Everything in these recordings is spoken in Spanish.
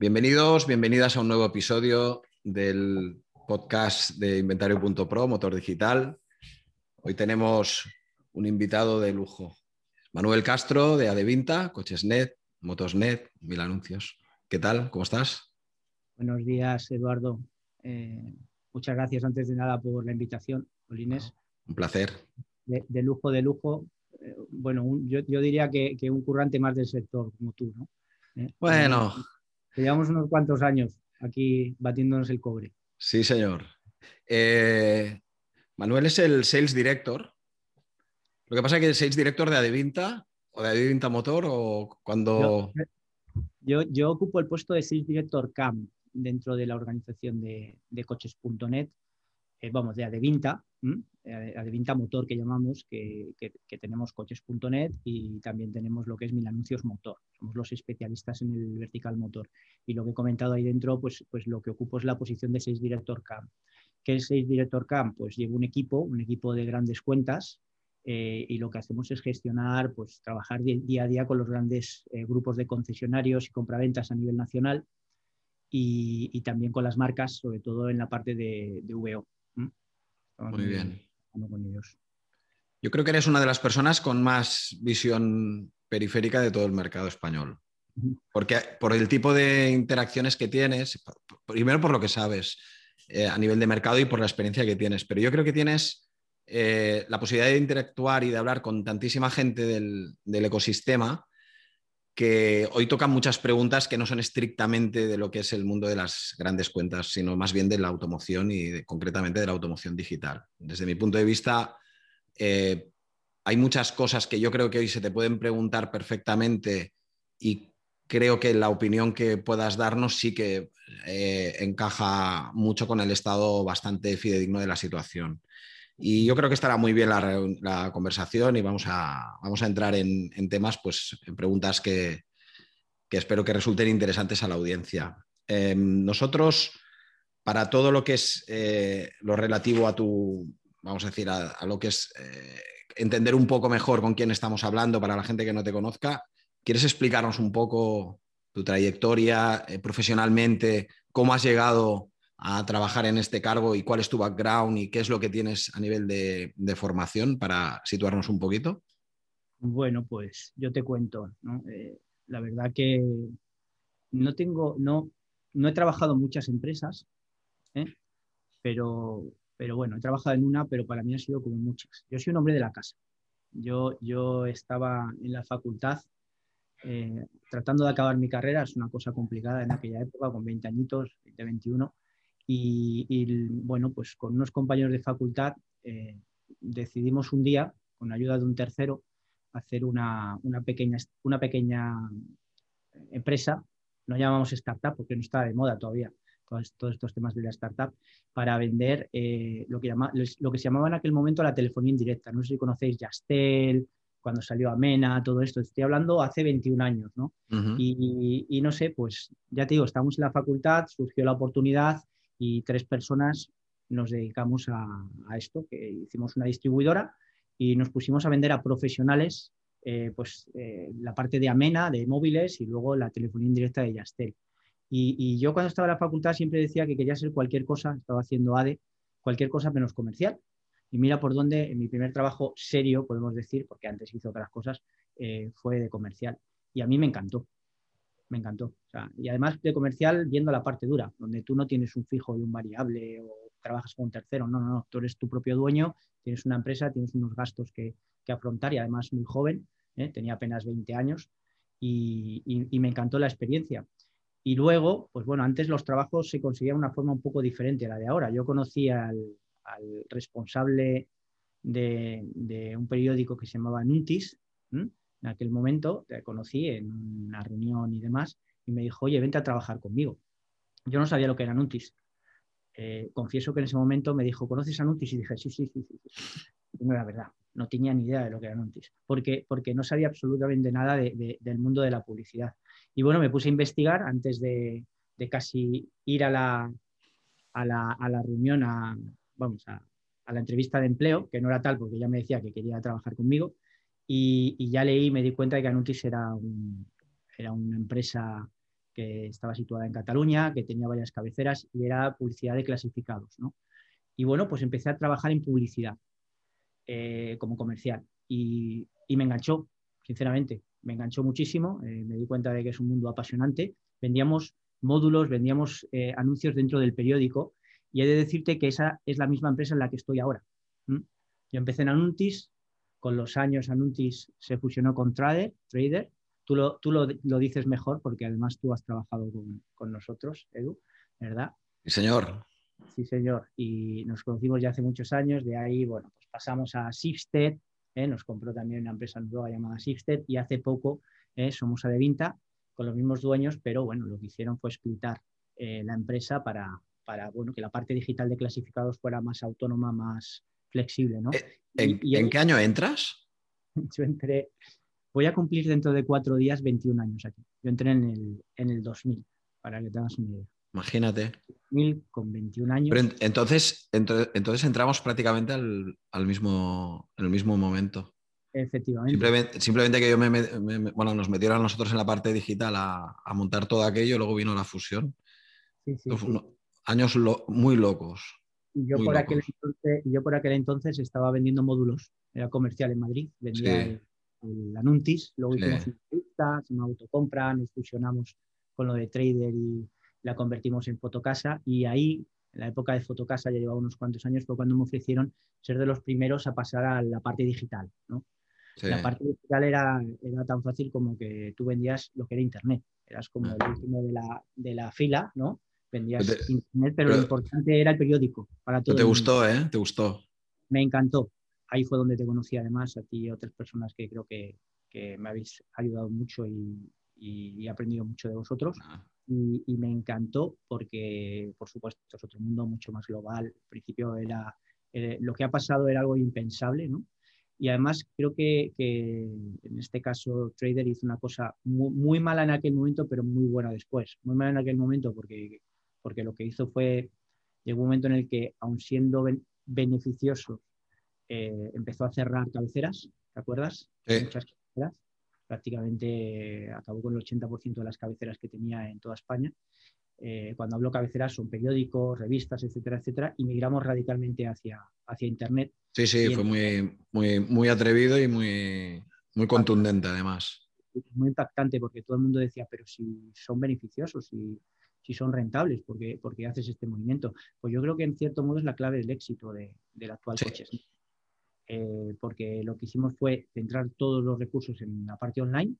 Bienvenidos, bienvenidas a un nuevo episodio del podcast de Inventario.pro, Motor Digital. Hoy tenemos un invitado de lujo, Manuel Castro de Adevinta, Cochesnet, Motosnet, Mil Anuncios. ¿Qué tal? ¿Cómo estás? Buenos días, Eduardo. Eh, muchas gracias antes de nada por la invitación, Olines. Un placer. De, lujo, de lujo. Eh, bueno, yo, diría que, un currante más del sector como tú, ¿no? Eh, bueno llevamos unos cuantos años aquí batiéndonos el cobre. Sí, señor. Eh, Manuel es el Sales Director. Lo que pasa es que el Sales Director de Adevinta o de Adevinta Motor o cuando... Yo, yo, ocupo el puesto de Sales Director CAM dentro de la organización de, de coches.net, eh, vamos, de Adevinta, Adevinta Motor que llamamos, que, tenemos coches.net y también tenemos lo que es Mil Anuncios Motor. Somos los especialistas en el vertical motor. Y lo que he comentado ahí dentro, pues, pues lo que ocupo es la posición de 6 Director CAM. ¿Qué es 6 Director CAM? Pues llevo un equipo, un equipo de grandes cuentas eh, y lo que hacemos es gestionar, pues trabajar día a día con los grandes eh, grupos de concesionarios y compraventas a nivel nacional y, también con las marcas, sobre todo en la parte de, de VO. Muy bien. Yo creo que eres una de las personas con más visión periférica de todo el mercado español. Porque por el tipo de interacciones que tienes, primero por lo que sabes eh, a nivel de mercado y por la experiencia que tienes, pero yo creo que tienes eh, la posibilidad de interactuar y de hablar con tantísima gente del, ecosistema que hoy tocan muchas preguntas que no son estrictamente de lo que es el mundo de las grandes cuentas, sino más bien de la automoción y concretamente de la automoción digital. Desde mi punto de vista, eh, hay muchas cosas que yo creo que hoy se te pueden preguntar perfectamente y creo que la opinión que puedas darnos sí que eh, encaja mucho con el estado bastante fidedigno de la situación. Y yo creo que estará muy bien la, conversación y vamos a, vamos a entrar en, temas, pues en preguntas que, espero que resulten interesantes a la audiencia. Em, nosotros, para todo lo que es eh, lo relativo a tu, vamos a decir, a, lo que es eh, entender un poco mejor con quién estamos hablando para la gente que no te conozca, ¿quieres explicarnos un poco tu trayectoria eh, profesionalmente, cómo has llegado a trabajar en este cargo y cuál es tu background y qué es lo que tienes a nivel de, formación para situarnos un poquito? Bueno, pues yo te cuento. Eh, la verdad que no tengo, no, no he trabajado en muchas empresas, pero pero bueno, he trabajado en una, pero para mí ha sido como muchas. Yo soy un hombre de la casa. Yo, yo estaba en la facultad eh, tratando de acabar mi carrera, es una cosa complicada en aquella época, con 20 añitos, 20, 21, y, bueno, pues con unos compañeros de facultad eh, decidimos un día, con ayuda de un tercero, hacer una, una, pequeña, una pequeña empresa, no llamamos startup porque no está de moda todavía, todos, estos temas de la startup, para vender eh, lo, que llama, lo que se llamaba en aquel momento la telefonía indirecta. No sé si conocéis Yastel, cuando salió Amena, todo esto. Estoy hablando hace 21 años, ¿no? y, no sé, pues ya te digo, estamos en la facultad, surgió la oportunidad y tres personas nos dedicamos a, esto, que hicimos una distribuidora y nos pusimos a vender a profesionales eh, pues eh, la parte de Amena, de móviles y luego la telefonía indirecta de Yastel. Y, yo cuando estaba en la facultad siempre decía que quería ser cualquier cosa, estaba haciendo ADE, cualquier cosa menos comercial. Y mira por dónde en mi primer trabajo serio, podemos decir, porque antes hice otras cosas, eh, fue de comercial. Y a mí me encantó, me encantó. y además de comercial viendo la parte dura, donde tú no tienes un fijo y un variable o trabajas con un tercero, no, no, no, tú eres tu propio dueño, tienes una empresa, tienes unos gastos que, afrontar y además muy joven, ¿eh? tenía apenas 20 años y me encantó la experiencia. Y luego, pues bueno, antes los trabajos se conseguían de una forma un poco diferente a la de ahora. Yo conocí al, responsable de, un periódico que se llamaba Nuntis, en aquel momento, te conocí en una reunión y demás, y me dijo, oye, vente a trabajar conmigo. Yo no sabía lo que era Nuntis. Eh, confieso que en ese momento me dijo, ¿conoces a Nuntis? Y dije, sí, sí, sí, no era verdad, no tenía ni idea de lo que era Nuntis, porque, porque no sabía absolutamente nada del mundo de la publicidad. Y bueno, me puse a investigar antes de, casi ir a la, a la, reunión, a, vamos, a, la entrevista de empleo, que no era tal porque ya me decía que quería trabajar conmigo, y, ya leí y me di cuenta de que Anuntis era, era una empresa que estaba situada en Cataluña, que tenía varias cabeceras y era publicidad de clasificados. ¿no? Y bueno, pues empecé a trabajar en publicidad eh, como comercial y, me enganchó, sinceramente, me enganchó muchísimo, eh, me di cuenta de que es un mundo apasionante. Vendíamos módulos, vendíamos eh, anuncios dentro del periódico y he de decirte que esa es la misma empresa en la que estoy ahora. Yo empecé en Anuntis, con los años Anuntis se fusionó con Trader, Trader Tú lo, tú lo, dices mejor porque además tú has trabajado con, nosotros, Edu, ¿verdad? Sí, señor. Sí, señor. Y nos conocimos ya hace muchos años. De ahí, bueno, pues pasamos a Sifted. ¿eh? Nos compró también una empresa nueva llamada Sifted. Y hace poco ¿eh? somos Adevinta con los mismos dueños, pero bueno, lo que hicieron fue explitar eh, la empresa para, para bueno, que la parte digital de clasificados fuera más autónoma, más flexible. ¿no? ¿En, ¿en qué año entras? Yo entré Voy a cumplir dentro de cuatro días 21 años aquí. Yo entré en el, en el 2000, para que tengas una idea. Imagínate. 2000 con 21 años. Pero entonces, entonces entramos prácticamente al, mismo, en el mismo momento. Efectivamente. Simplemente, que yo me, bueno, nos metieron a nosotros en la parte digital a, montar todo aquello, luego vino la fusión. Sí, sí, años muy locos. Y yo, por Aquel entonces, yo por aquel entonces estaba vendiendo módulos, era comercial en Madrid, vendía el Anuntis, luego hicimos entrevistas, una autocompra, nos fusionamos con lo de Trader y la convertimos en Fotocasa y ahí, en la época de Fotocasa, ya llevaba unos cuantos años, fue cuando me ofrecieron ser de los primeros a pasar a la parte digital, ¿no? La parte digital era, era tan fácil como que tú vendías lo que era Internet, eras como el último de la, de la fila, ¿no? Vendías Internet, pero, lo importante era el periódico para todo. Te gustó, ¿eh? Te gustó. Me encantó ahí fue donde te conocí además, a ti y a otras personas que creo que, me habéis ayudado mucho y, he aprendido mucho de vosotros. Ah. Y, me encantó porque, por supuesto, es otro mundo mucho más global. Al principio era, eh, lo que ha pasado era algo impensable, ¿no? Y además creo que, en este caso Trader hizo una cosa muy, mala en aquel momento, pero muy buena después. Muy mala en aquel momento porque, porque lo que hizo fue, llegó un momento en el que, aun siendo beneficioso eh, empezó a cerrar cabeceras, ¿te acuerdas? Muchas cabeceras. Prácticamente acabó con el 80% de las cabeceras que tenía en toda España. Eh, cuando hablo cabeceras son periódicos, revistas, etcétera, etcétera, y migramos radicalmente hacia, hacia Internet. Sí, sí, fue muy, muy, muy atrevido y muy, muy contundente además. Muy impactante porque todo el mundo decía, pero si son beneficiosos, si, si son rentables, porque, porque haces este movimiento. Pues yo creo que en cierto modo es la clave del éxito de, del actual coche. Eh, porque lo que hicimos fue centrar todos los recursos en la parte online,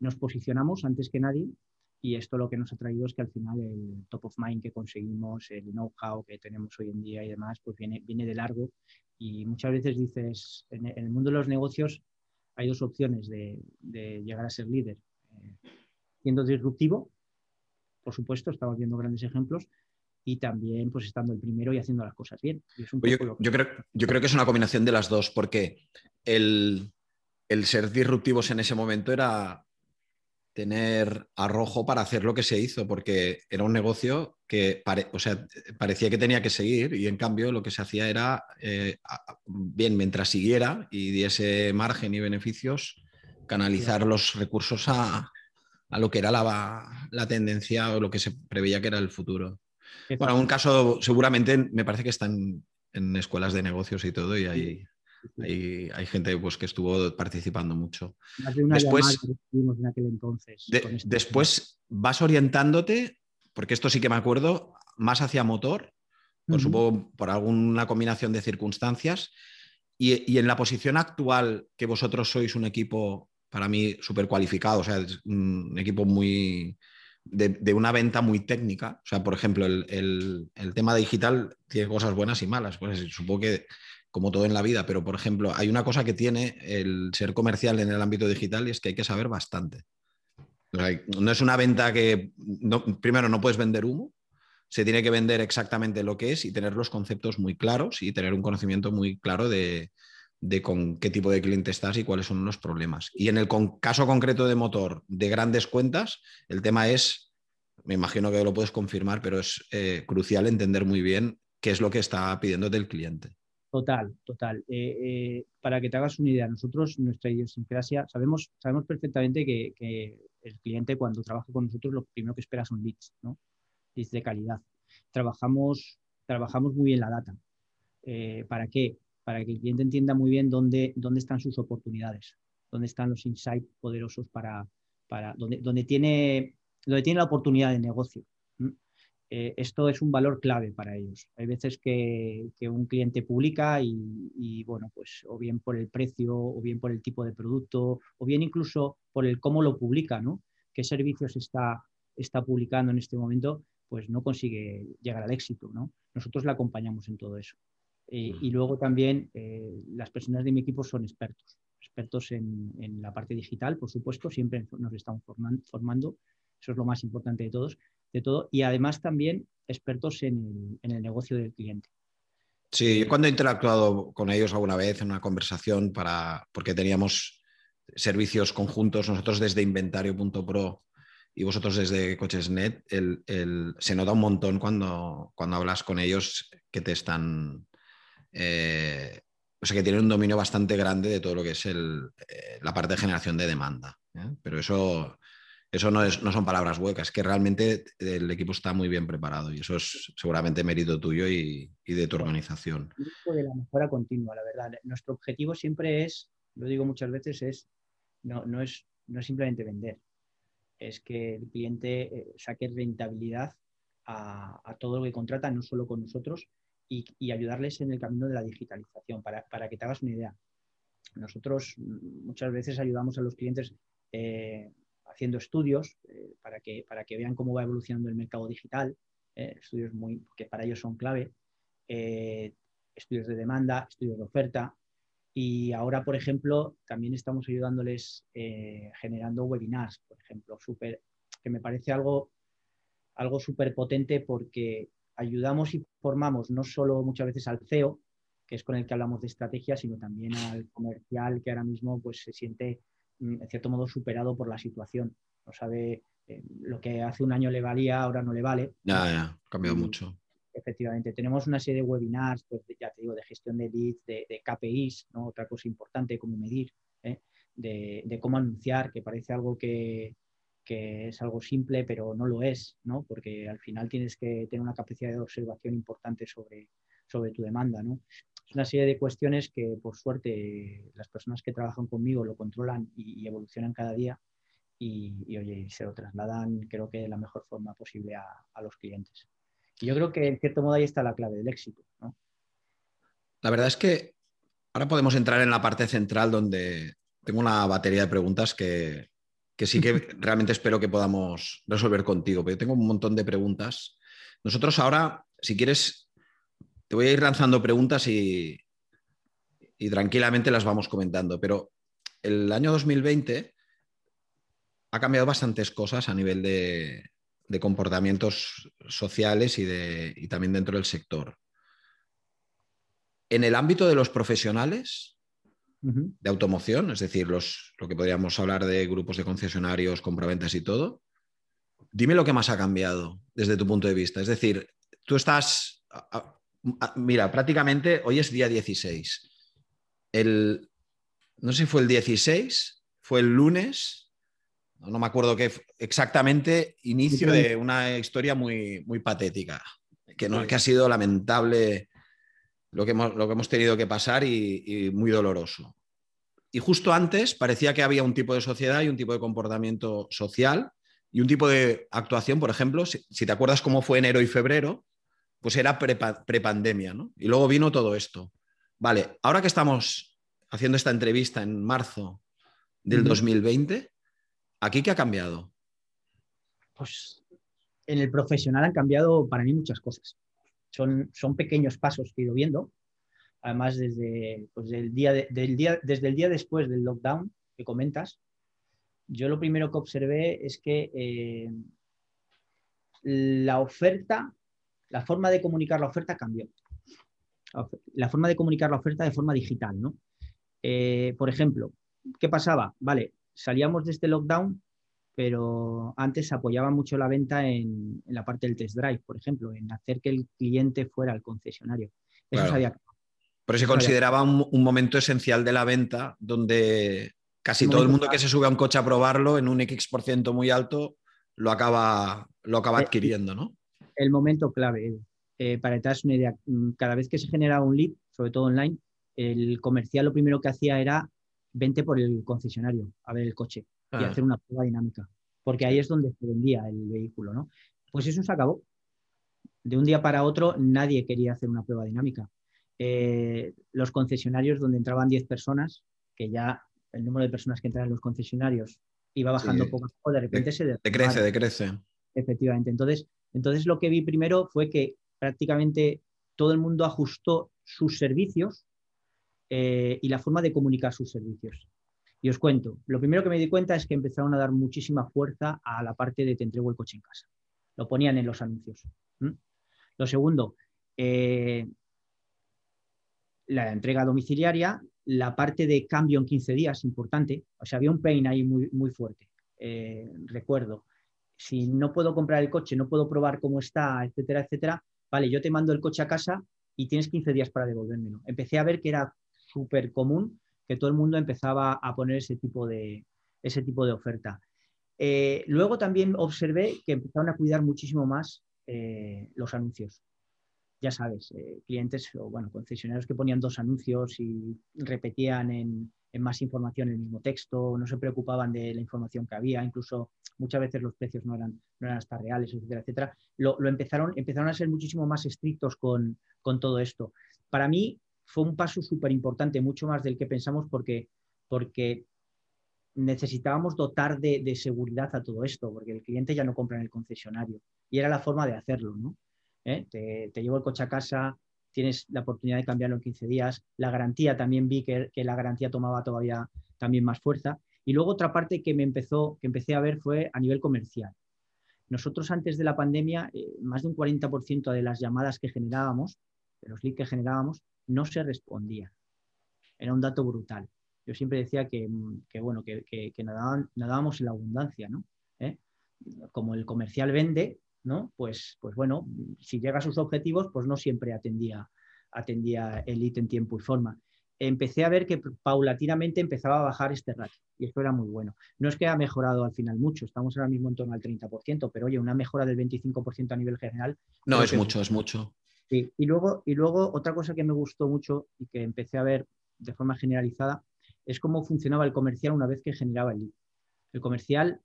nos posicionamos antes que nadie y esto lo que nos ha traído es que al final el top of mind que conseguimos, el know-how que tenemos hoy en día y demás, pues viene, viene de largo y muchas veces dices, en, el mundo de los negocios hay dos opciones de, llegar a ser líder, eh, siendo disruptivo, por supuesto, estamos viendo grandes ejemplos, y también pues estando el primero y haciendo las cosas bien. Pues yo, creo, yo creo que es una combinación de las dos, porque el, ser disruptivos en ese momento era tener arrojo para hacer lo que se hizo, porque era un negocio que o sea, parecía que tenía que seguir y en cambio lo que se hacía era, eh, bien, mientras siguiera y diese margen y beneficios, canalizar los recursos a, lo que era la, la, tendencia o lo que se preveía que era el futuro. Bueno, en un caso seguramente me parece que están en escuelas de negocios y todo y hay, hay, gente pues, que estuvo participando mucho. después, después vas orientándote, porque esto sí que me acuerdo, más hacia motor, por supongo por alguna combinación de circunstancias. Y, y, en la posición actual, que vosotros sois un equipo, para mí, súper cualificado, o sea, un equipo muy, de, una venta muy técnica. O sea, por ejemplo, el, tema digital tiene cosas buenas y malas. Pues supongo que como todo en la vida, pero por ejemplo, hay una cosa que tiene el ser comercial en el ámbito digital y es que hay que saber bastante. no es una venta que, primero, no puedes vender humo se tiene que vender exactamente lo que es y tener los conceptos muy claros y tener un conocimiento muy claro de, con qué tipo de cliente estás y cuáles son los problemas. Y en el caso concreto de motor de grandes cuentas, el tema es, me imagino que lo puedes confirmar, pero es eh, crucial entender muy bien qué es lo que está pidiendo del cliente. Total, total. Eh, eh, para que te hagas una idea, nosotros, nuestra idiosincrasia, sabemos, sabemos perfectamente que, el cliente cuando trabaja con nosotros lo primero que espera son leads, ¿no? de calidad. Trabajamos, trabajamos muy bien la data. ¿Para qué? Para que el cliente entienda muy bien dónde, dónde están sus oportunidades, dónde están los insights poderosos para, para donde, donde, tiene, donde tiene la oportunidad de negocio. Eh, esto es un valor clave para ellos. Hay veces que, que un cliente publica y, y, bueno, pues o bien por el precio, o bien por el tipo de producto, o bien incluso por el cómo lo publica, ¿no? ¿Qué servicios está, está publicando en este momento? pues no consigue llegar al éxito. ¿no? Nosotros la acompañamos en todo eso. Eh, y luego también eh, las personas de mi equipo son expertos, expertos en, la parte digital, por supuesto, siempre nos estamos formando, eso es lo más importante de todos, de todo, y además también expertos en el, negocio del cliente. Sí, yo cuando he interactuado con ellos alguna vez en una conversación para, porque teníamos servicios conjuntos, nosotros desde inventario.pro y vosotros desde Cochesnet, el, se nota un montón cuando, cuando hablas con ellos que te están... Eh, o sea, que tienen un dominio bastante grande de todo lo que es el, eh, la parte de generación de demanda. ¿eh? Pero eso, eso no, es, no son palabras huecas, que realmente el equipo está muy bien preparado y eso es seguramente mérito tuyo y, y de tu organización. De la mejora continua, la verdad. Nuestro objetivo siempre es, lo digo muchas veces, es no, no es, no es simplemente vender es que el cliente saque rentabilidad a, todo lo que contrata, no solo con nosotros, y, ayudarles en el camino de la digitalización. Para, que te hagas una idea, nosotros mm, muchas veces ayudamos a los clientes eh, haciendo estudios eh, para, que, para que vean cómo va evolucionando el mercado digital, estudios muy, que para ellos son clave, estudios de demanda, estudios de oferta, y ahora, por ejemplo, también estamos ayudándoles eh, generando webinars, por ejemplo, super, que me parece algo, algo súper potente porque ayudamos y formamos no solo muchas veces al CEO, que es con el que hablamos de estrategia, sino también al comercial que ahora mismo pues, se siente, mm, en cierto modo, superado por la situación. No sabe eh, lo que hace un año le valía, ahora no le vale. Ya, ya, ha cambiado mucho efectivamente. Tenemos una serie de webinars, pues ya te digo, de gestión de leads, de, KPIs, ¿no? otra cosa importante, cómo medir, ¿eh? de, cómo anunciar, que parece algo que, es algo simple, pero no lo es, ¿no? porque al final tienes que tener una capacidad de observación importante sobre, sobre tu demanda. ¿no? Es una serie de cuestiones que, por suerte, las personas que trabajan conmigo lo controlan y, evolucionan cada día. Y, oye, se lo trasladan, creo que de la mejor forma posible a los clientes yo creo que en cierto modo ahí está la clave del éxito. La verdad es que ahora podemos entrar en la parte central donde tengo una batería de preguntas que, sí que realmente espero que podamos resolver contigo, pero yo tengo un montón de preguntas. Nosotros ahora, si quieres, te voy a ir lanzando preguntas y, y tranquilamente las vamos comentando, pero el año 2020 ha cambiado bastantes cosas a nivel de, de comportamientos sociales y, de, también dentro del sector. En el ámbito de los profesionales de automoción, es decir, los, lo que podríamos hablar de grupos de concesionarios, compraventas y todo, dime lo que más ha cambiado desde tu punto de vista. Es decir, tú estás, mira, prácticamente hoy es día 16. El, no sé si fue el 16, fue el lunes, no me acuerdo qué exactamente, inicio de una historia muy, muy patética, que, no, que ha sido lamentable lo que hemos, lo que hemos tenido que pasar y, muy doloroso. Y justo antes parecía que había un tipo de sociedad y un tipo de comportamiento social y un tipo de actuación, por ejemplo, si, te acuerdas cómo fue enero y febrero, pues era prepandemia, ¿no? Y luego vino todo esto. Vale, ahora que estamos haciendo esta entrevista en marzo del 2020, ¿Aquí qué ha cambiado? Pues en el profesional han cambiado para mí muchas cosas. Son, son pequeños pasos que he ido viendo. Además, desde, pues, día del día, desde el día después del lockdown que comentas, yo lo primero que observé es que eh, la oferta La forma de comunicar la oferta cambió. La forma de comunicar la oferta de forma digital, ¿no? Eh, por ejemplo, ¿qué pasaba? Vale, salíamos de este lockdown, pero antes se apoyaba mucho la venta en, la parte del test drive, por ejemplo, en hacer que el cliente fuera al concesionario. Eso Pero se consideraba un, momento esencial de la venta donde casi todo el mundo que se sube a un coche a probarlo en un X% muy alto lo acaba, lo acaba eh, adquiriendo, ¿no? El momento clave. Eh, para que te una idea, mm, cada vez que se generaba un lead, sobre todo online, el comercial lo primero que hacía era vente por el concesionario a ver el coche y hacer una prueba dinámica, porque ahí es donde se vendía el vehículo, ¿no? Pues eso se acabó. De un día para otro nadie quería hacer una prueba dinámica. Eh, los concesionarios donde entraban 10 personas, que ya el número de personas que entraban en los concesionarios iba bajando poco a poco, de repente se... Decrece, decrece. Efectivamente. Entonces, entonces lo que vi primero fue que prácticamente todo el mundo ajustó sus servicios eh, y la forma de comunicar sus servicios. Y os cuento, lo primero que me di cuenta es que empezaron a dar muchísima fuerza a la parte de te entrego el coche en casa. Lo ponían en los anuncios. Lo segundo, eh, la entrega domiciliaria, la parte de cambio en 15 días, importante. O sea, había un pain ahí muy, muy fuerte. Eh, recuerdo, si no puedo comprar el coche, no puedo probar cómo está, etcétera, etcétera, vale, yo te mando el coche a casa y tienes 15 días para devolvérmelo. Empecé a ver que era súper común que todo el mundo empezaba a poner ese tipo de, ese tipo de oferta. Eh, luego también observé que empezaron a cuidar muchísimo más eh, los anuncios. Ya sabes, eh, clientes o bueno, concesionarios que ponían dos anuncios y repetían en, más información el mismo texto, no se preocupaban de la información que había, incluso muchas veces los precios no eran, no eran hasta reales, etcétera, etcétera. Lo, empezaron, empezaron a ser muchísimo más estrictos con, con todo esto. Para mí, fue un paso súper importante, mucho más del que pensamos porque, porque necesitábamos dotar de, seguridad a todo esto, porque el cliente ya no compra en el concesionario y era la forma de hacerlo, ¿no? ¿Eh? Te, llevo el coche a casa, tienes la oportunidad de cambiarlo en 15 días, la garantía también vi que, la garantía tomaba todavía también más fuerza y luego otra parte que me empezó, que empecé a ver fue a nivel comercial. Nosotros antes de la pandemia, eh, más de un 40% de las llamadas que generábamos, de los leads que generábamos, no se respondía. Era un dato brutal. Yo siempre decía que, bueno, que, nadábamos en la abundancia, ¿no? ¿Eh? Como el comercial vende, ¿no? Pues, pues bueno, si llega a sus objetivos, pues no siempre atendía, atendía el IT en tiempo y forma. Empecé a ver que paulatinamente empezaba a bajar este ratio y esto era muy bueno. No es que ha mejorado al final mucho, estamos ahora mismo en torno al 30%, pero oye, una mejora del 25% a nivel general. No, es mucho, es mucho. Y, luego, y luego otra cosa que me gustó mucho y que empecé a ver de forma generalizada es cómo funcionaba el comercial una vez que generaba el lead. El comercial,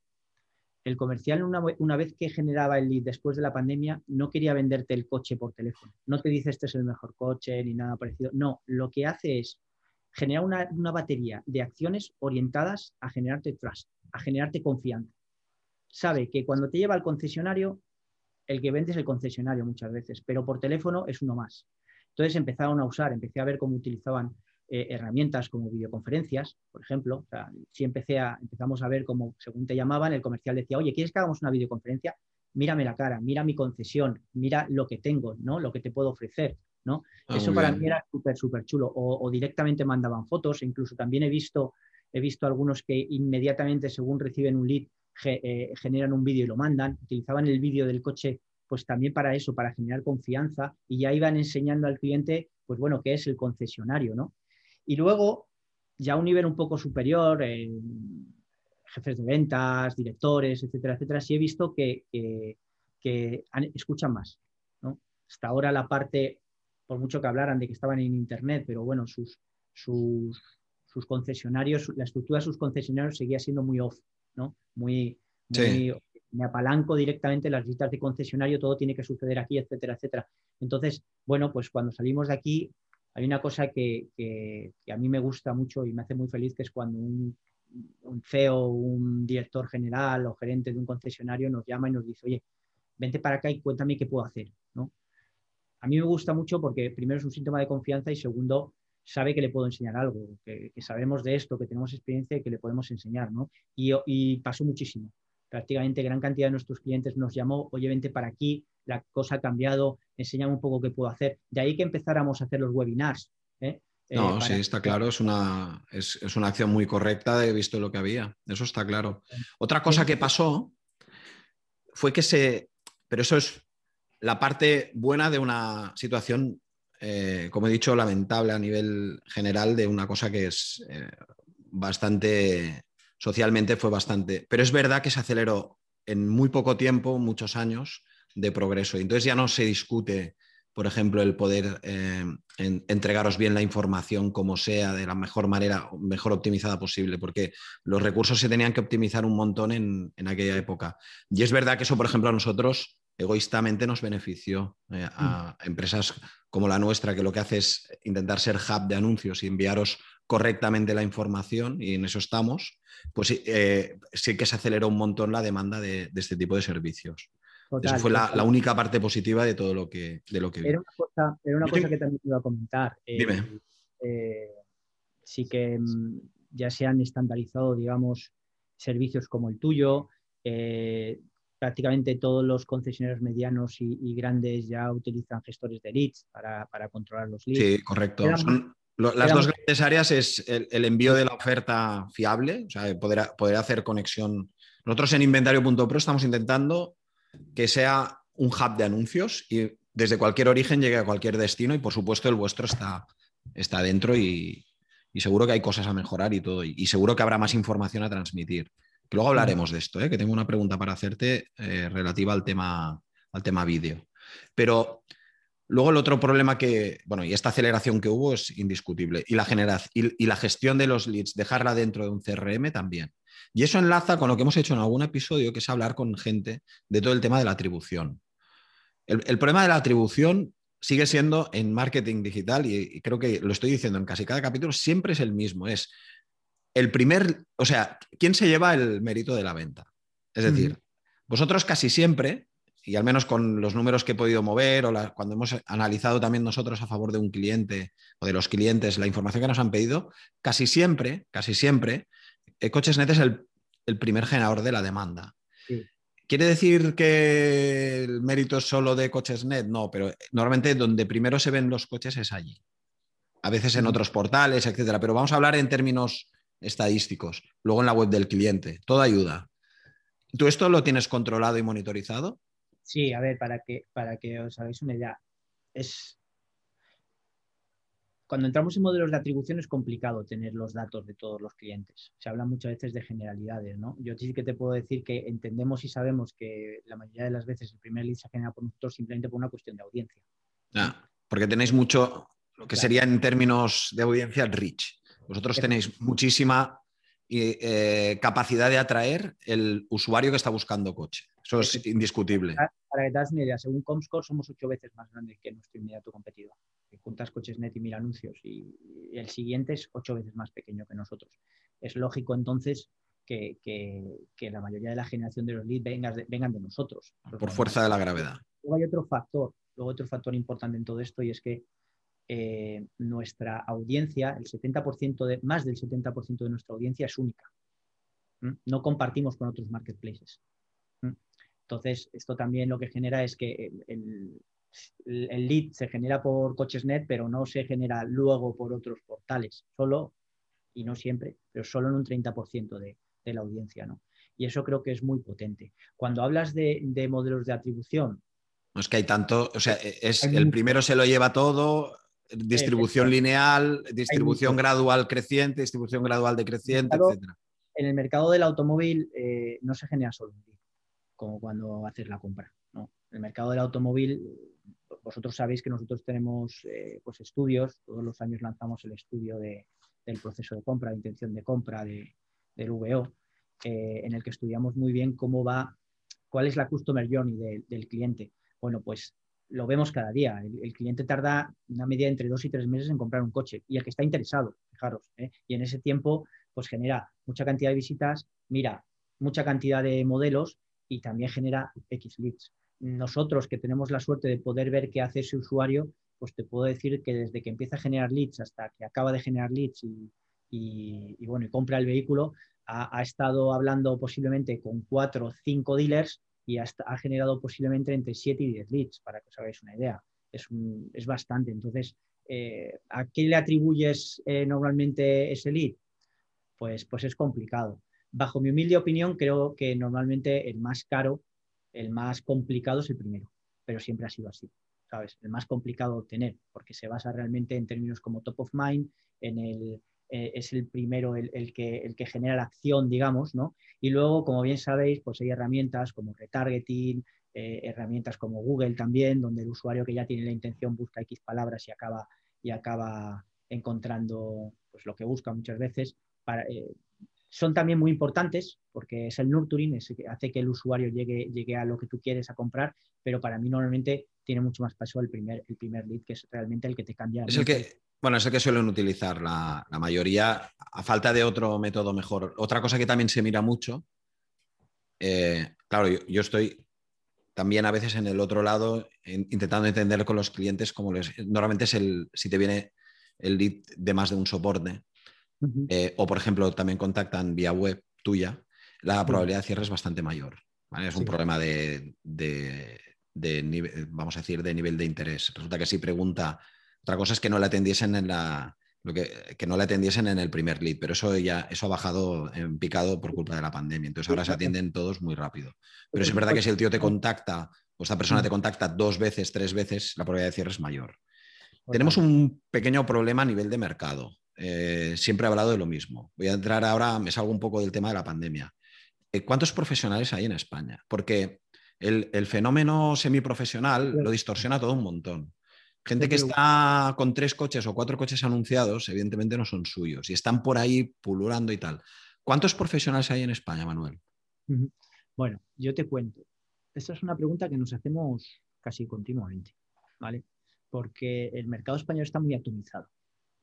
el comercial una, una, vez que generaba el lead después de la pandemia no quería venderte el coche por teléfono. No te dice este es el mejor coche ni nada parecido. No, lo que hace es generar una, una batería de acciones orientadas a generarte trust, a generarte confianza. Sabe que cuando te lleva al concesionario el que vende es el concesionario muchas veces, pero por teléfono es uno más. Entonces empezaron a usar, empecé a ver cómo utilizaban eh, herramientas como videoconferencias, por ejemplo. si empecé a, empezamos a ver cómo, según te llamaban, el comercial decía, oye, ¿quieres que hagamos una videoconferencia? Mírame la cara, mira mi concesión, mira lo que tengo, ¿no? Lo que te puedo ofrecer, ¿no? Ah, Eso para mí era súper, súper chulo. O, directamente mandaban fotos, incluso también he visto, he visto algunos que inmediatamente, según reciben un lead, eh, generan un vídeo y lo mandan, utilizaban el vídeo del coche pues también para eso, para generar confianza y ya iban enseñando al cliente, pues bueno, qué es el concesionario, ¿no? Y luego, ya a un nivel un poco superior, jefes de ventas, directores, etcétera, etcétera, sí he visto que, escuchan más, ¿no? Hasta ahora la parte, por mucho que hablaran de que estaban en Internet, pero bueno, sus, sus, sus concesionarios, la estructura de sus concesionarios seguía siendo muy off, ¿no? Muy, me apalanco directamente las listas de concesionario, todo tiene que suceder aquí, etcétera, etcétera. Entonces, bueno, pues cuando salimos de aquí, hay una cosa que, a mí me gusta mucho y me hace muy feliz, que es cuando un, un CEO, un director general o gerente de un concesionario nos llama y nos dice, oye, vente para acá y cuéntame qué puedo hacer, ¿no? A mí me gusta mucho porque primero es un síntoma de confianza y segundo, sabe que le puedo enseñar algo, que, sabemos de esto, que tenemos experiencia y que le podemos enseñar, ¿no? Y, y pasó muchísimo. prácticamente gran cantidad de nuestros clientes nos llamó, oye, vente para aquí, la cosa ha cambiado, enséñame un poco qué puedo hacer. De ahí que empezáramos a hacer los webinars. ¿eh? Eh, no, sí, está claro, es una, es, una acción muy correcta, he visto lo que había, eso está claro. Otra cosa que pasó fue que se, pero eso es la parte buena de una situación, eh, como he dicho, lamentable a nivel general de una cosa que es bastante, socialmente fue bastante, pero es verdad que se aceleró en muy poco tiempo, muchos años de progreso. Entonces ya no se discute por ejemplo, el poder eh, entregaros bien la información como sea, de la mejor manera, mejor optimizada posible, porque los recursos se tenían que optimizar un montón en, aquella época. Y es verdad que eso, por ejemplo, a nosotros egoístamente nos benefició eh, a mm. empresas como la nuestra, que lo que hace es intentar ser hub de anuncios y enviaros correctamente la información, y en eso estamos, pues eh, sí que se aceleró un montón la demanda de este tipo de servicios. Esa fue la, única parte positiva de todo lo que, de lo que Era una cosa, era una cosa que también iba a comentar. Eh, Dime. Eh, sí que mm, ya se han estandarizado, digamos, servicios como el tuyo. Eh, prácticamente todos los concesionarios medianos y, grandes ya utilizan gestores de leads para, controlar los leads. Sí, correcto. las dos grandes áreas es el, envío de la oferta fiable, o sea, poder, poder hacer conexión. Nosotros en inventario.pro estamos intentando que sea un hub de anuncios y desde cualquier origen llegue a cualquier destino y por supuesto el vuestro está, está dentro y, seguro que hay cosas a mejorar y todo y, seguro que habrá más información a transmitir. Que luego hablaremos de esto, ¿eh? que tengo una pregunta para hacerte eh, relativa al tema, al tema vídeo. Pero luego el otro problema que, bueno, y esta aceleración que hubo es indiscutible y la, y la gestión de los leads, dejarla dentro de un CRM también. Y eso enlaza con lo que hemos hecho en algún episodio, que es hablar con gente de todo el tema de la atribución. El, problema de la atribución sigue siendo en marketing digital, y, creo que lo estoy diciendo en casi cada capítulo, siempre es el mismo. Es el primer, o sea, ¿quién se lleva el mérito de la venta? Es decir, vosotros casi siempre, y al menos con los números que he podido mover o cuando hemos analizado también nosotros a favor de un cliente o de los clientes la información que nos han pedido, casi siempre, casi siempre eh, CochesNet es el, primer generador de la demanda. ¿Quiere decir que el mérito es solo de CochesNet? No, pero normalmente donde primero se ven los coches es allí. A veces en otros portales, etcétera. Pero vamos a hablar en términos estadísticos. Luego en la web del cliente. Todo ayuda. ¿Tú esto lo tienes controlado y monitorizado? Sí, a ver, para que, para que os hagáis una idea. Es, cuando entramos en modelos de atribución es complicado tener los datos de todos los clientes. Se habla muchas veces de generalidades, ¿no? Yo sí que te puedo decir que entendemos y sabemos que la mayoría de las veces el primer lead se genera por nosotros simplemente por una cuestión de audiencia. Ah, porque tenéis mucho, lo que sería en términos de audiencia, rich. Vosotros tenéis muchísima eh, capacidad de atraer el usuario que está buscando coche. Eso es indiscutible. Para que te das una idea, según Comscore somos ocho veces más grandes que nuestro inmediato competidor juntas coches net y mil anuncios y, el siguiente es ocho veces más pequeño que nosotros. Es lógico entonces que, la mayoría de la generación de los leads vengan de, nosotros. Por fuerza de la gravedad. Luego hay otro factor, luego otro factor importante en todo esto y es que eh, nuestra audiencia, el 70% de, más del 70% de nuestra audiencia es única. No compartimos con otros marketplaces. Entonces, esto también lo que genera es que el, el lead se genera por CochesNet, pero no se genera luego por otros portales, solo, y no siempre, pero solo en un 30% de, la audiencia, ¿no? Y eso creo que es muy potente. Cuando hablas de, modelos de atribución... No es que hay tanto, o sea, es, el primero se lo lleva todo, distribución lineal, distribución gradual creciente, distribución gradual decreciente, etc. En el mercado del automóvil eh, no se genera solo un como cuando haces la compra. ¿no? En el mercado del automóvil vosotros sabéis que nosotros tenemos eh, pues estudios, todos los años lanzamos el estudio del proceso de compra, de intención de compra de, del VO, eh, en el que estudiamos muy bien cómo va, cuál es la customer journey del cliente. Bueno, pues lo vemos cada día. El, cliente tarda una media entre dos y tres meses en comprar un coche y el que está interesado, fijaros, ¿eh? y en ese tiempo pues genera mucha cantidad de visitas, mira, mucha cantidad de modelos y también genera X leads nosotros que tenemos la suerte de poder ver qué hace ese usuario, pues te puedo decir que desde que empieza a generar leads hasta que acaba de generar leads y, bueno, y compra el vehículo, ha, estado hablando posiblemente con cuatro o cinco dealers y ha, generado posiblemente entre 7 y 10 leads, para que os hagáis una idea. Es, es bastante. Entonces, eh, ¿a qué le atribuyes eh, normalmente ese lead? Pues, pues es complicado. Bajo mi humilde opinión, creo que normalmente el más caro, el más complicado es el primero, pero siempre ha sido así. ¿sabes? El más complicado de obtener, porque se basa realmente en términos como top of mind, en el, eh, es el primero el, que, el que genera la acción, digamos, ¿no? Y luego, como bien sabéis, pues hay herramientas como retargeting, eh, herramientas como Google también, donde el usuario que ya tiene la intención busca X palabras y acaba, y acaba encontrando pues, lo que busca muchas veces. Eh, son también muy importantes porque es el nurturing, es, hace que el usuario llegue, llegue a lo que tú quieres a comprar, pero para mí normalmente tiene mucho más paso el primer, el primer lead, que es realmente el que te cambia. Es el que, bueno, es el que suelen utilizar la, mayoría, a falta de otro método mejor. Otra cosa que también se mira mucho, eh, claro, yo, estoy también a veces en el otro lado intentando entender con los clientes cómo les... Normalmente es el, si te viene el lead de más de un soporte, eh, o por ejemplo también contactan vía web tuya, la probabilidad de cierre es bastante mayor. Es un problema de, nivel, vamos a decir, de nivel de interés. Resulta que si pregunta otra cosa es que no la atendiesen en la. Lo que, no la atendiesen en el primer lead, pero eso ya eso ha bajado en picado por culpa de la pandemia. Entonces ahora se atienden todos muy rápido. Pero es verdad que si el tío te contacta o esta persona te contacta dos veces, tres veces, la probabilidad de cierre es mayor. Tenemos un pequeño problema a nivel de mercado. Eh, siempre he hablado de lo mismo. Voy a entrar ahora, me salgo un poco del tema de la pandemia. Eh, ¿Cuántos profesionales hay en España? Porque el, el fenómeno semiprofesional lo distorsiona todo un montón. Gente que está con tres coches o cuatro coches anunciados, evidentemente no son suyos y están por ahí pululando y tal. ¿Cuántos profesionales hay en España, Manuel? Bueno, yo te cuento. Esta es una pregunta que nos hacemos casi continuamente, ¿vale? Porque el mercado español está muy atomizado.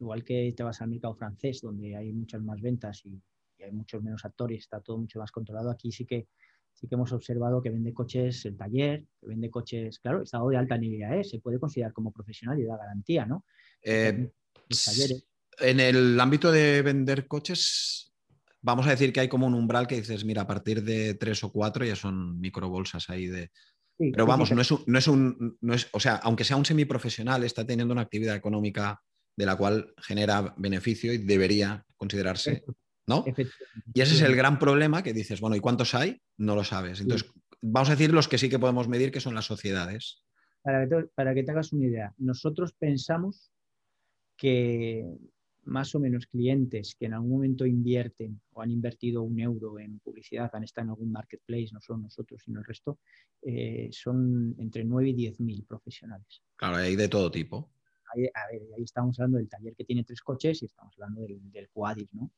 Igual que te vas al mercado francés, donde hay muchas más ventas y, y hay muchos menos actores, está todo mucho más controlado. Aquí sí que sí que hemos observado que vende coches el taller, que vende coches, claro, estado de alta nivel, ¿eh? se puede considerar como profesional y da garantía, ¿no? Eh, en el ámbito de vender coches, vamos a decir que hay como un umbral que dices, mira, a partir de tres o cuatro ya son microbolsas ahí de... Pero vamos, no, es un, no es un, no es, o sea, aunque sea un semiprofesional, está teniendo una actividad económica de la cual genera beneficio y debería considerarse ¿no? Y ese es el gran problema que dices, bueno, ¿y cuántos hay? No lo sabes. Entonces, vamos a decir los que sí que podemos medir, que son las sociedades. Para que, te, para que te hagas una idea, nosotros pensamos que más o menos clientes que en algún momento invierten o han invertido un euro en publicidad, han estado en algún marketplace, no solo nosotros, sino el resto, eh, son entre 9 y 10 mil profesionales. Claro, hay de todo tipo. Ahí, ahí estamos hablando del taller que tiene tres coches y estamos hablando del, del Quadis, ¿no?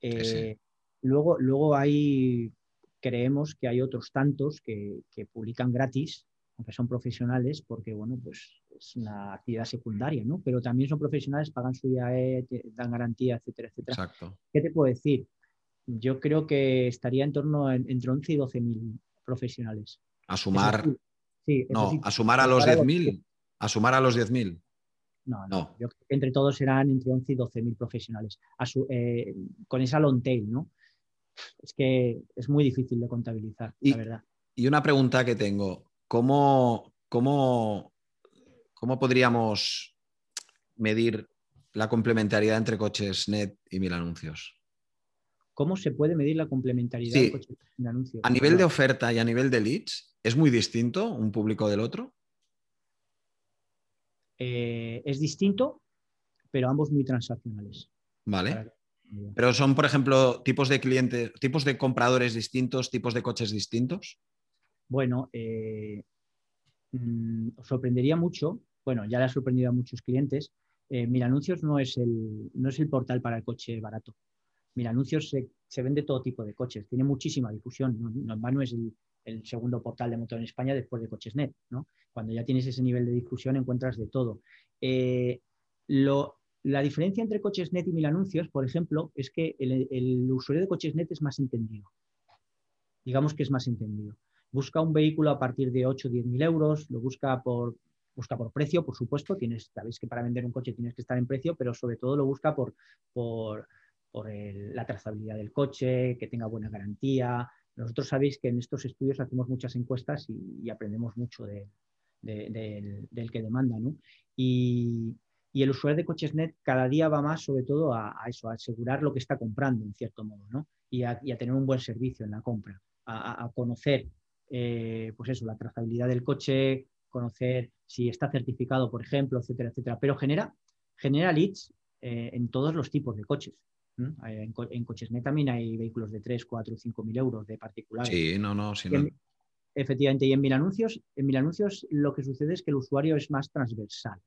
Eh, luego, luego hay, creemos que hay otros tantos que, publican gratis, aunque son profesionales, porque bueno, pues es una actividad secundaria, ¿no? Pero también son profesionales, pagan su IAE, dan garantía, etcétera, etcétera. Exacto. ¿Qué te puedo decir? Yo creo que estaría en torno entre 11 y 12 mil profesionales. A sumar. no, a sumar a los 10.000. A sumar a los 10.000. No, no, Yo creo que entre todos serán entre 11 y 12 mil profesionales. Eh, con esa long tail, ¿no? Es que es muy difícil de contabilizar, y, la verdad. Y una pregunta que tengo: ¿cómo, cómo, cómo podríamos medir la complementariedad entre coches net y mil anuncios? ¿Cómo se puede medir la complementariedad de coches mil anuncios? A nivel de oferta y a nivel de leads, ¿es muy distinto un público del otro? Eh, es distinto, pero ambos muy transaccionales. Vale. Pero son, por ejemplo, tipos de clientes, tipos de compradores distintos, tipos de coches distintos. Bueno, eh, mm, os sorprendería mucho, bueno, ya le ha sorprendido a muchos clientes. Eh, Mil Anuncios no es, el, no es el portal para el coche barato. Mil Anuncios se, vende todo tipo de coches, tiene muchísima difusión. No, no es el, el segundo portal de motor en España después de Cochesnet. ¿no? Cuando ya tienes ese nivel de difusión encuentras de todo. Eh, la diferencia entre Cochesnet y Mil Anuncios, por ejemplo, es que el, usuario de Cochesnet es más entendido. Digamos que es más entendido. Busca un vehículo a partir de 8 o 10 mil euros, lo busca por, busca por precio, por supuesto. Tienes, sabéis que para vender un coche tienes que estar en precio, pero sobre todo lo busca por, por por la trazabilidad del coche, que tenga buena garantía. Nosotros sabéis que en estos estudios hacemos muchas encuestas y, aprendemos mucho del que demanda. ¿no? Y, el usuario de CochesNet cada día va más sobre todo a, eso, a asegurar lo que está comprando en cierto modo, ¿no? y, a, tener un buen servicio en la compra, a, conocer eh, pues eso, la trazabilidad del coche, conocer si está certificado, por ejemplo, etcétera, etcétera. Pero genera, genera leads eh, en todos los tipos de coches. En, en, CochesNet también hay vehículos de 3, 4, 5 mil euros de particulares. Sí, no, no, sí, efectivamente, y en mil anuncios, en mil anuncios lo que sucede es que el usuario es más transversal.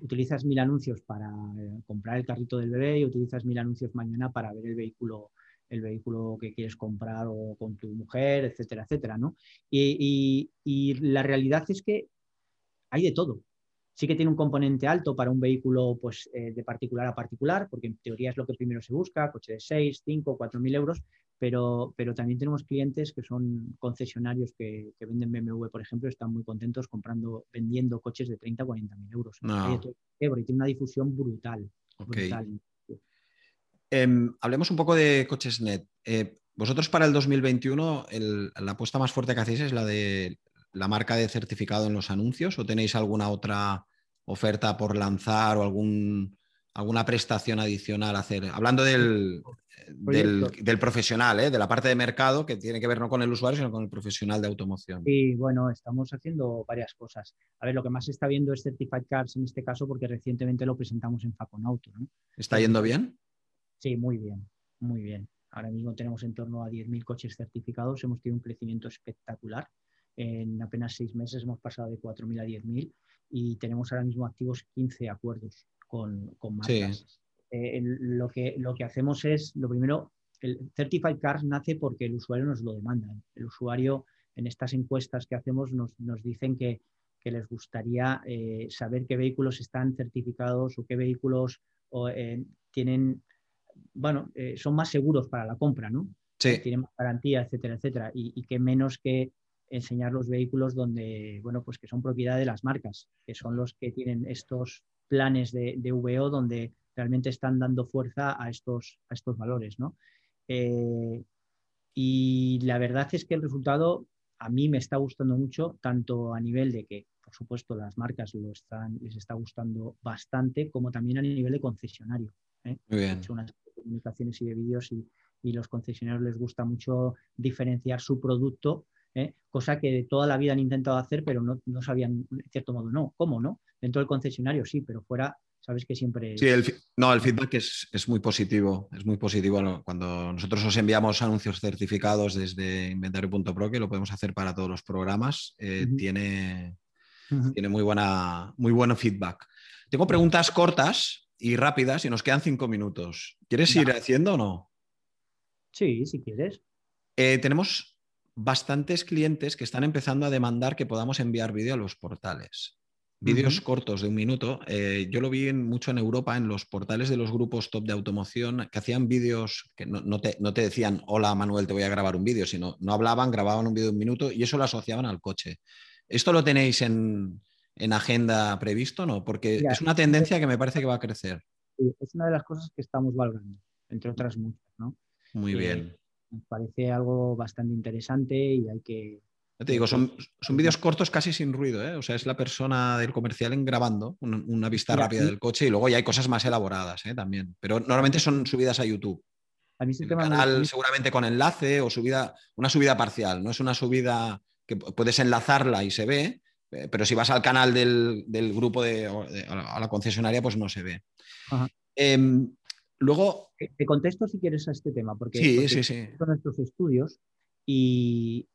Utilizas mil anuncios para eh, comprar el carrito del bebé y utilizas mil anuncios mañana para ver el vehículo el vehículo que quieres comprar o con tu mujer, etcétera, etcétera, ¿no? Y, la realidad es que hay de todo. Sí que tiene un componente alto para un vehículo pues, eh, de particular a particular, porque en teoría es lo que primero se busca, coche de 6, 5, 4 mil euros, pero, pero también tenemos clientes que son concesionarios que, venden BMW, por ejemplo, están muy contentos comprando, vendiendo coches de 30, 40 mil euros. No. Tiene una difusión brutal. brutal. Em, hablemos un poco de coches net. Eh, vosotros para el 2021, la apuesta más fuerte que hacéis es la de la marca de certificado en los anuncios o tenéis alguna otra oferta por lanzar o algún, alguna prestación adicional a hacer? Hablando del, del, profesional, ¿eh? de la parte de mercado que tiene que ver no con el usuario, sino con el profesional de automoción. Sí, bueno, estamos haciendo varias cosas. A ver, lo que más se está viendo es Certified Cars en este caso porque recientemente lo presentamos en Facon Auto. ¿Está yendo bien? Sí, muy bien, muy bien. Ahora mismo tenemos en torno a 10.000 coches certificados, hemos tenido un crecimiento espectacular. En apenas seis meses hemos pasado de 4.000 a 10.000 y tenemos ahora mismo activos 15 acuerdos con, con marcas. Eh, lo, que, lo que hacemos es, lo primero, el Certified Cars nace porque el usuario nos lo demanda. El usuario en estas encuestas que hacemos nos, dicen que, les gustaría eh, saber qué vehículos están certificados o qué vehículos eh, tienen bueno, eh, son más seguros para la compra, ¿no? Sí. Tienen más garantía, etcétera, etcétera. Y, y que menos que enseñar los vehículos donde, bueno, pues que son propiedad de las marcas, que son los que tienen estos planes de, de VO donde realmente están dando fuerza a estos, a estos valores, ¿no? Eh, y la verdad es que el resultado a mí me está gustando mucho, tanto a nivel de que, por supuesto, las marcas lo están, les está gustando bastante, como también a nivel de concesionario. ¿eh? Muy bien comunicaciones y de vídeos y, y los concesionarios les gusta mucho diferenciar su producto, ¿eh? cosa que toda la vida han intentado hacer, pero no, no, sabían, de cierto modo, no. ¿Cómo no? Dentro del concesionario sí, pero fuera, sabes que siempre... Sí, el, no, el feedback es, es, muy positivo, es muy positivo. Cuando nosotros os enviamos anuncios certificados desde inventario.pro, que lo podemos hacer para todos los programas, eh, tiene, tiene muy, buena, muy buen feedback. Tengo preguntas cortas y rápidas y nos quedan cinco minutos. ¿Quieres ir haciendo o no? Sí, si quieres. Eh, tenemos bastantes clientes que están empezando a demandar que podamos enviar vídeo a los portales. Vídeos cortos de un minuto. Eh, yo lo vi mucho en Europa, en los portales de los grupos top de automoción, que hacían vídeos que no, te, no, te, decían, hola Manuel, te voy a grabar un vídeo, sino no hablaban, grababan un vídeo de un minuto y eso lo asociaban al coche. ¿Esto lo tenéis en, en agenda previsto, ¿no? Porque es una tendencia que me parece que va a crecer. es una de las cosas que estamos valorando, entre otras muchas, ¿no? Muy bien. Me parece algo bastante interesante y hay que... Ya te digo, son, son vídeos cortos casi sin ruido, ¿eh? O sea, es la persona del comercial en grabando una, vista rápida del coche y luego ya hay cosas más elaboradas ¿eh? también. Pero normalmente son subidas a YouTube. A mí canal seguramente con enlace o subida, una subida parcial, no es una subida que puedes enlazarla y se ve, eh, pero si vas al canal del, grupo de, a la concesionaria, pues no se ve. Em, luego. Te contesto si quieres a este tema, porque, sí, sí, sí. son nuestros estudios y,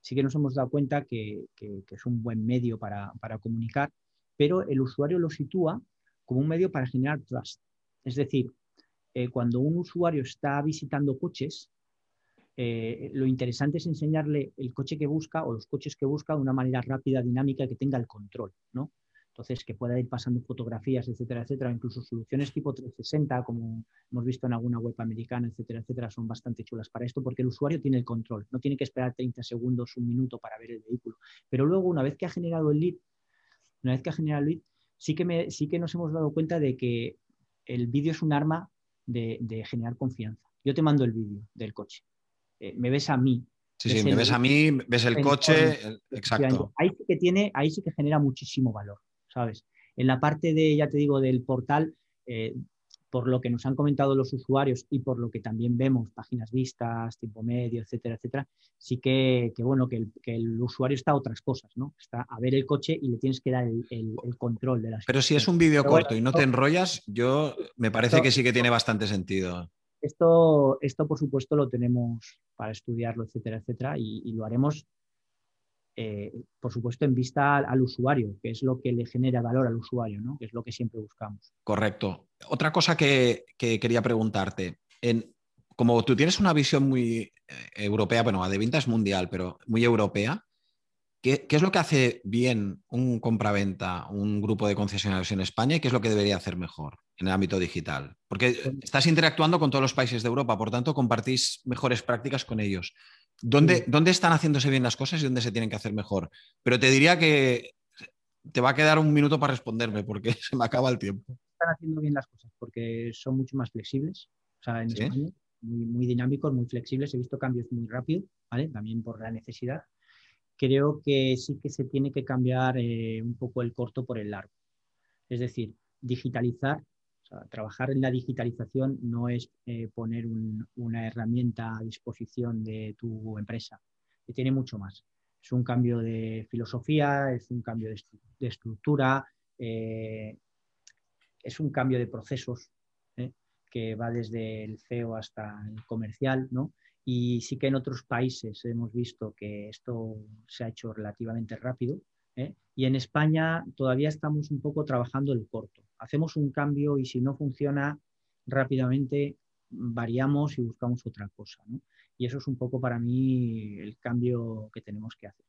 sí que nos hemos dado cuenta que, es un buen medio para, comunicar, pero el usuario lo sitúa como un medio para generar trust. Es decir, eh, cuando un usuario está visitando coches, eh, lo interesante es enseñarle el coche que busca o los coches que busca de una manera rápida, dinámica, que tenga el control, ¿no? Entonces, que pueda ir pasando fotografías, etcétera, etcétera, incluso soluciones tipo 360, como hemos visto en alguna web americana, etcétera, etcétera, son bastante chulas para esto porque el usuario tiene el control, no tiene que esperar 30 segundos, un minuto para ver el vehículo. Pero luego, una vez que ha generado el lead, una vez que ha generado el lead, sí que, me, sí que nos hemos dado cuenta de que el vídeo es un arma de, generar confianza. Yo te mando el vídeo del coche. Eh, me ves a mí. Sí, sí, me ves a mí, ves el coche, exacto. Ahí sí que tiene, ahí sí que genera muchísimo valor, ¿sabes? En la parte de, ya te digo, del portal, eh, por lo que nos han comentado los usuarios y por lo que también vemos, páginas vistas, tiempo medio, etcétera, etcétera, sí que, bueno, que el, usuario está a otras cosas, ¿no? Está a ver el coche y le tienes que dar el, control de las Pero si es un vídeo corto y no te enrollas, yo me parece que sí que tiene bastante sentido. Esto, esto, por supuesto, lo tenemos para estudiarlo, etcétera, etcétera, y lo haremos eh, por supuesto, en vista al, usuario, que es lo que le genera valor al usuario, ¿no? que es lo que siempre buscamos. Correcto. Otra cosa que, quería preguntarte, en, como tú tienes una visión muy eh, europea, bueno, de venta es mundial, pero muy europea, ¿qué, es lo que hace bien un compraventa, un grupo de concesionarios en España y qué es lo que debería hacer mejor en el ámbito digital? Porque estás interactuando con todos los países de Europa, por tanto, compartís mejores prácticas con ellos. ¿Dónde, están haciéndose bien las cosas y dónde se tienen que hacer mejor? Pero te diría que te va a quedar un minuto para responderme porque se me acaba el tiempo. Están haciendo bien las cosas porque son mucho más flexibles. O sea, en España, muy, dinámicos, muy flexibles. He visto cambios muy rápido, ¿vale? También por la necesidad. Creo que sí que se tiene que cambiar eh, un poco el corto por el largo. Es decir, digitalizar trabajar en la digitalización no es eh, poner una herramienta a disposición de tu empresa, tiene mucho más. Es un cambio de filosofía, es un cambio de, estructura, eh, es un cambio de procesos ¿eh? que va desde el CEO hasta el comercial, ¿no? Y sí que en otros países hemos visto que esto se ha hecho relativamente rápido, y en España todavía estamos un poco trabajando el corto hacemos un cambio y si no funciona rápidamente variamos y buscamos otra cosa. Y eso es un poco para mí el cambio que tenemos que hacer.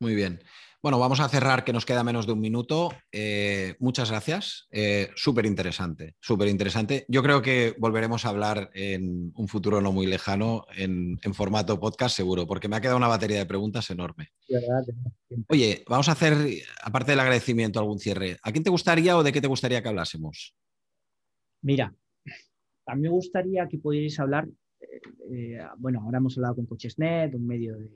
Muy bien. Bueno, vamos a cerrar que nos queda menos de un minuto. Eh, muchas gracias. Eh, súper interesante, súper interesante. Yo creo que volveremos a hablar en un futuro no muy lejano en, formato podcast seguro, porque me ha quedado una batería de preguntas enorme. Oye, vamos a hacer, aparte del agradecimiento, algún cierre. ¿A quién te gustaría o de qué te gustaría que hablásemos? Mira, a mí me gustaría que pudierais hablar, eh, bueno, ahora hemos hablado con Cochesnet, un medio de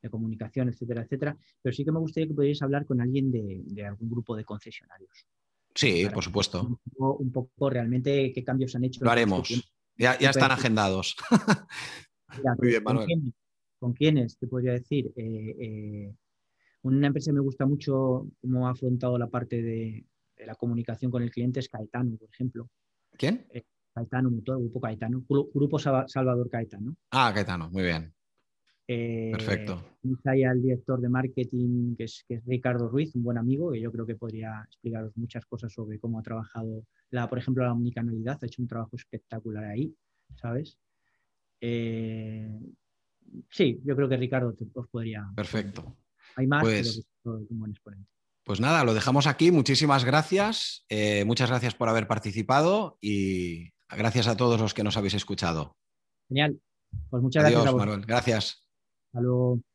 de comunicación, etcétera, etcétera. Pero sí que me gustaría que pudierais hablar con alguien de, algún grupo de concesionarios. Sí, por supuesto. Un poco, realmente qué cambios han hecho. Lo haremos. Ya, están agendados. Muy bien, Manuel. ¿con, quiénes? Te podría decir. Eh, eh, una empresa que me gusta mucho cómo ha afrontado la parte de, la comunicación con el cliente es Caetano, por ejemplo. ¿Quién? Eh, Caetano Motor, Grupo Caetano, Grupo Salvador Caetano. Ah, Caetano, muy bien. Perfecto. Eh, ahí al director de marketing, que es, Ricardo Ruiz, un buen amigo, que yo creo que podría explicaros muchas cosas sobre cómo ha trabajado, la, por ejemplo, la omnicanalidad. Ha hecho un trabajo espectacular ahí, ¿sabes? Eh, sí, yo creo que Ricardo os podría. Perfecto. Hay más, pues, pero es un buen exponente. Pues nada, lo dejamos aquí. Muchísimas gracias. Eh, muchas gracias por haber participado y gracias a todos los que nos habéis escuchado. Genial. Pues muchas gracias. Manuel. Gracias. Hasta.